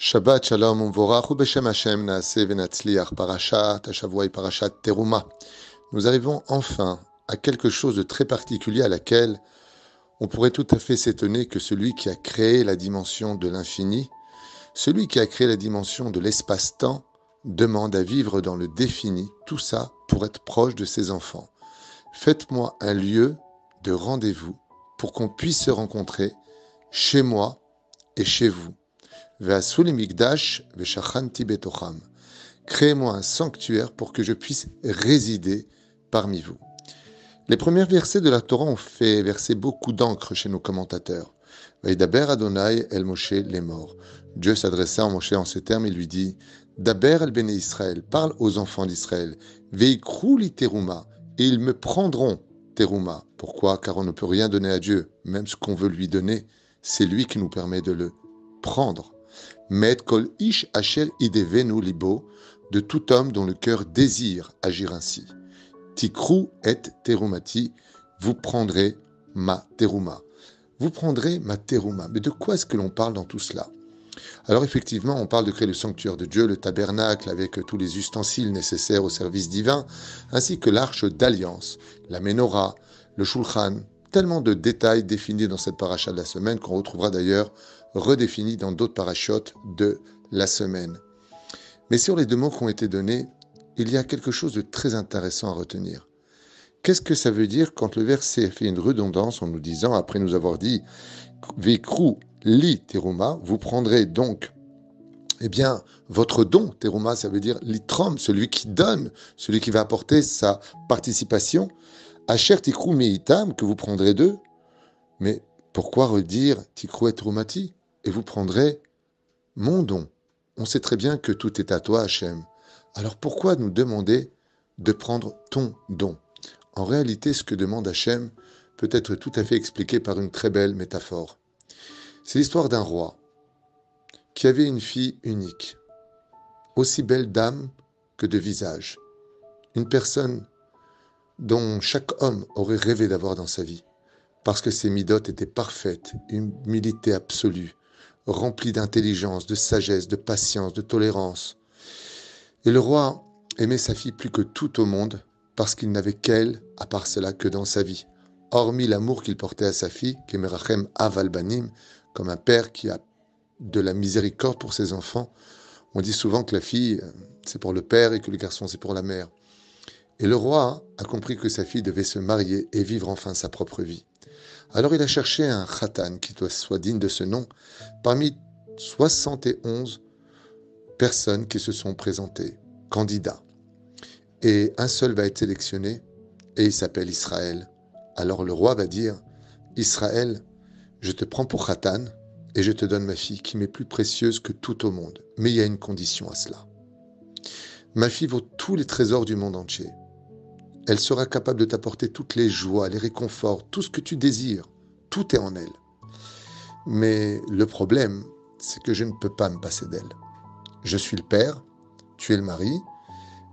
Shabbat Shalom Umvorach Hashem Parashat Teruma. Nous arrivons enfin à quelque chose de très particulier à laquelle on pourrait tout à fait s'étonner que celui qui a créé la dimension de l'infini, celui qui a créé la dimension de l'espace-temps, demande à vivre dans le défini, tout ça pour être proche de ses enfants. Faites-moi un lieu de rendez-vous pour qu'on puisse se rencontrer chez moi et chez vous. Créez-moi un sanctuaire pour que je puisse résider parmi vous. Les premiers versets de la Torah ont fait verser beaucoup d'encre chez nos commentateurs. Vaidaber Adonai el Moshe les morts. Dieu s'adressa à Moshe en ces termes, il lui dit Daber el Béné Israël, parle aux enfants d'Israël. Veikrou li teruma, et ils me prendront teruma. Pourquoi? Car on ne peut rien donner à Dieu, même ce qu'on veut lui donner, c'est lui qui nous permet de le prendre. Met kol ish asher idevenu libo, de tout homme dont le cœur désire agir ainsi. Tikrou et terumati, vous prendrez ma teruma. Vous prendrez ma teruma. Mais de quoi est-ce que l'on parle dans tout cela? Alors effectivement, on parle de créer le sanctuaire de Dieu, le tabernacle avec tous les ustensiles nécessaires au service divin, ainsi que l'arche d'alliance, la menorah, le shulchan, tellement de détails définis dans cette paracha de la semaine qu'on retrouvera d'ailleurs redéfinis dans d'autres parachutes de la semaine. Mais sur les deux mots qui ont été donnés, il y a quelque chose de très intéressant à retenir. Qu'est-ce que ça veut dire quand le verset fait une redondance en nous disant, après nous avoir dit Vekru li teruma, vous prendrez donc eh bien, votre don, teruma, ça veut dire litrom, celui qui donne, celui qui va apporter sa participation. Asher tikru meitam, que vous prendrez d'eux. Mais pourquoi redire tikru et trumati Et vous prendrez mon don? On sait très bien que tout est à toi, Hachem. Alors pourquoi nous demander de prendre ton don? En réalité, ce que demande Hachem peut être tout à fait expliqué par une très belle métaphore. C'est l'histoire d'un roi qui avait une fille unique, aussi belle d'âme que de visage, une personne dont chaque homme aurait rêvé d'avoir dans sa vie, parce que ses midotes étaient parfaites, humilité absolue, remplie d'intelligence, de sagesse, de patience, de tolérance. Et le roi aimait sa fille plus que tout au monde, parce qu'il n'avait qu'elle, à part cela, que dans sa vie. Hormis l'amour qu'il portait à sa fille, Kemerachem Avalbanim, comme un père qui a de la miséricorde pour ses enfants. On dit souvent que la fille, c'est pour le père et que le garçon, c'est pour la mère. Et le roi a compris que sa fille devait se marier et vivre enfin sa propre vie. Alors il a cherché un khatan qui soit digne de ce nom parmi 71 personnes qui se sont présentées, candidats. Et un seul va être sélectionné et il s'appelle Israël. Alors le roi va dire, Israël, je te prends pour Khatan et je te donne ma fille qui m'est plus précieuse que tout au monde. Mais il y a une condition à cela. Ma fille vaut tous les trésors du monde entier. Elle sera capable de t'apporter toutes les joies, les réconforts, tout ce que tu désires. Tout est en elle. Mais le problème, c'est que je ne peux pas me passer d'elle. Je suis le père, tu es le mari,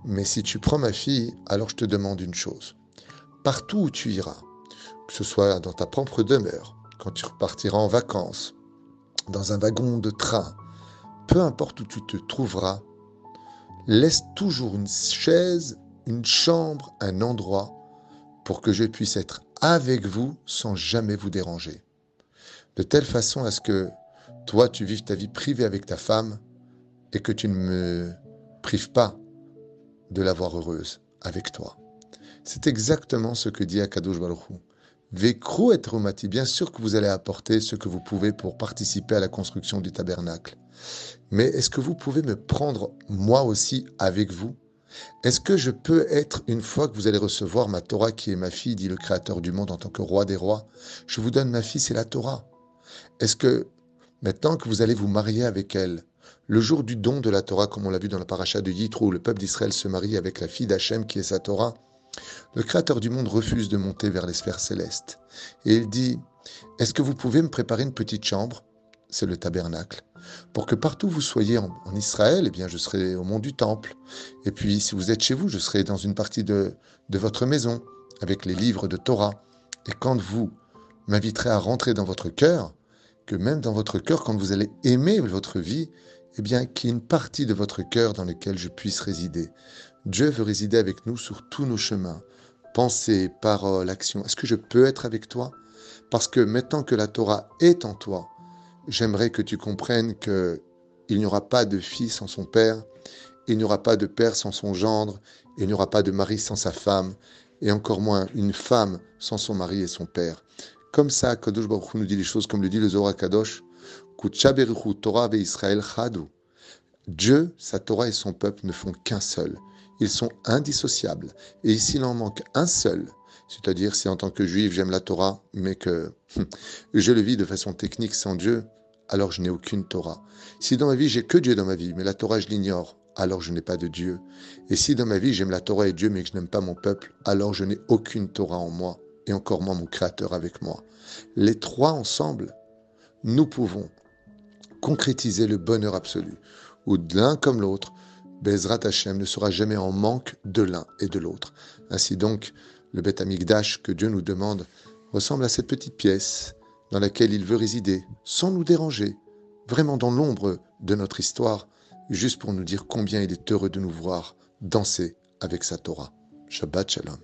mais si tu prends ma fille, alors je te demande une chose. Partout où tu iras, que ce soit dans ta propre demeure, quand tu repartiras en vacances, dans un wagon de train, peu importe où tu te trouveras, laisse toujours une chaise, une chambre, un endroit pour que je puisse être avec vous sans jamais vous déranger. De telle façon à ce que toi, tu vives ta vie privée avec ta femme et que tu ne me prives pas de la voir heureuse avec toi. C'est exactement ce que dit Akadosh Baruch Vécrou et Romati, bien sûr que vous allez apporter ce que vous pouvez pour participer à la construction du tabernacle. Mais est-ce que vous pouvez me prendre moi aussi avec vous Est-ce que je peux être, une fois que vous allez recevoir ma Torah qui est ma fille, dit le Créateur du monde en tant que roi des rois, je vous donne ma fille, c'est la Torah. Est-ce que maintenant que vous allez vous marier avec elle, le jour du don de la Torah, comme on l'a vu dans la paracha de Yitro, où le peuple d'Israël se marie avec la fille d'Hachem qui est sa Torah, le Créateur du monde refuse de monter vers les sphères célestes. Et il dit, est-ce que vous pouvez me préparer une petite chambre C'est le tabernacle. Pour que partout vous soyez en, Israël, eh bien, je serai au mont du temple. Et puis, si vous êtes chez vous, je serai dans une partie de, de votre maison, avec les livres de Torah. Et quand vous m'inviterez à rentrer dans votre cœur, que même dans votre cœur, quand vous allez aimer votre vie, eh bien, qu'il y ait une partie de votre cœur dans laquelle je puisse résider. Dieu veut résider avec nous sur tous nos chemins, pensée, parole, action. Est-ce que je peux être avec toi? Parce que maintenant que la Torah est en toi, j'aimerais que tu comprennes que il n'y aura pas de fils sans son père, il n'y aura pas de père sans son gendre, il n'y aura pas de mari sans sa femme, et encore moins une femme sans son mari et son père. Comme ça, Kadosh Baruch nous dit les choses comme le dit le Zohar Kadosh, Torah Israël Chadou. Dieu, sa Torah et son peuple ne font qu'un seul. Ils sont indissociables. Et s'il en manque un seul, c'est-à-dire si en tant que juif j'aime la Torah, mais que je le vis de façon technique sans Dieu, alors je n'ai aucune Torah. Si dans ma vie j'ai que Dieu dans ma vie, mais la Torah je l'ignore, alors je n'ai pas de Dieu. Et si dans ma vie j'aime la Torah et Dieu, mais que je n'aime pas mon peuple, alors je n'ai aucune Torah en moi, et encore moins mon Créateur avec moi. Les trois ensemble, nous pouvons concrétiser le bonheur absolu, où l'un comme l'autre, Bezrat Hashem ne sera jamais en manque de l'un et de l'autre. Ainsi donc, le Beth Amikdash que Dieu nous demande ressemble à cette petite pièce dans laquelle il veut résider, sans nous déranger, vraiment dans l'ombre de notre histoire, juste pour nous dire combien il est heureux de nous voir danser avec sa Torah. Shabbat Shalom.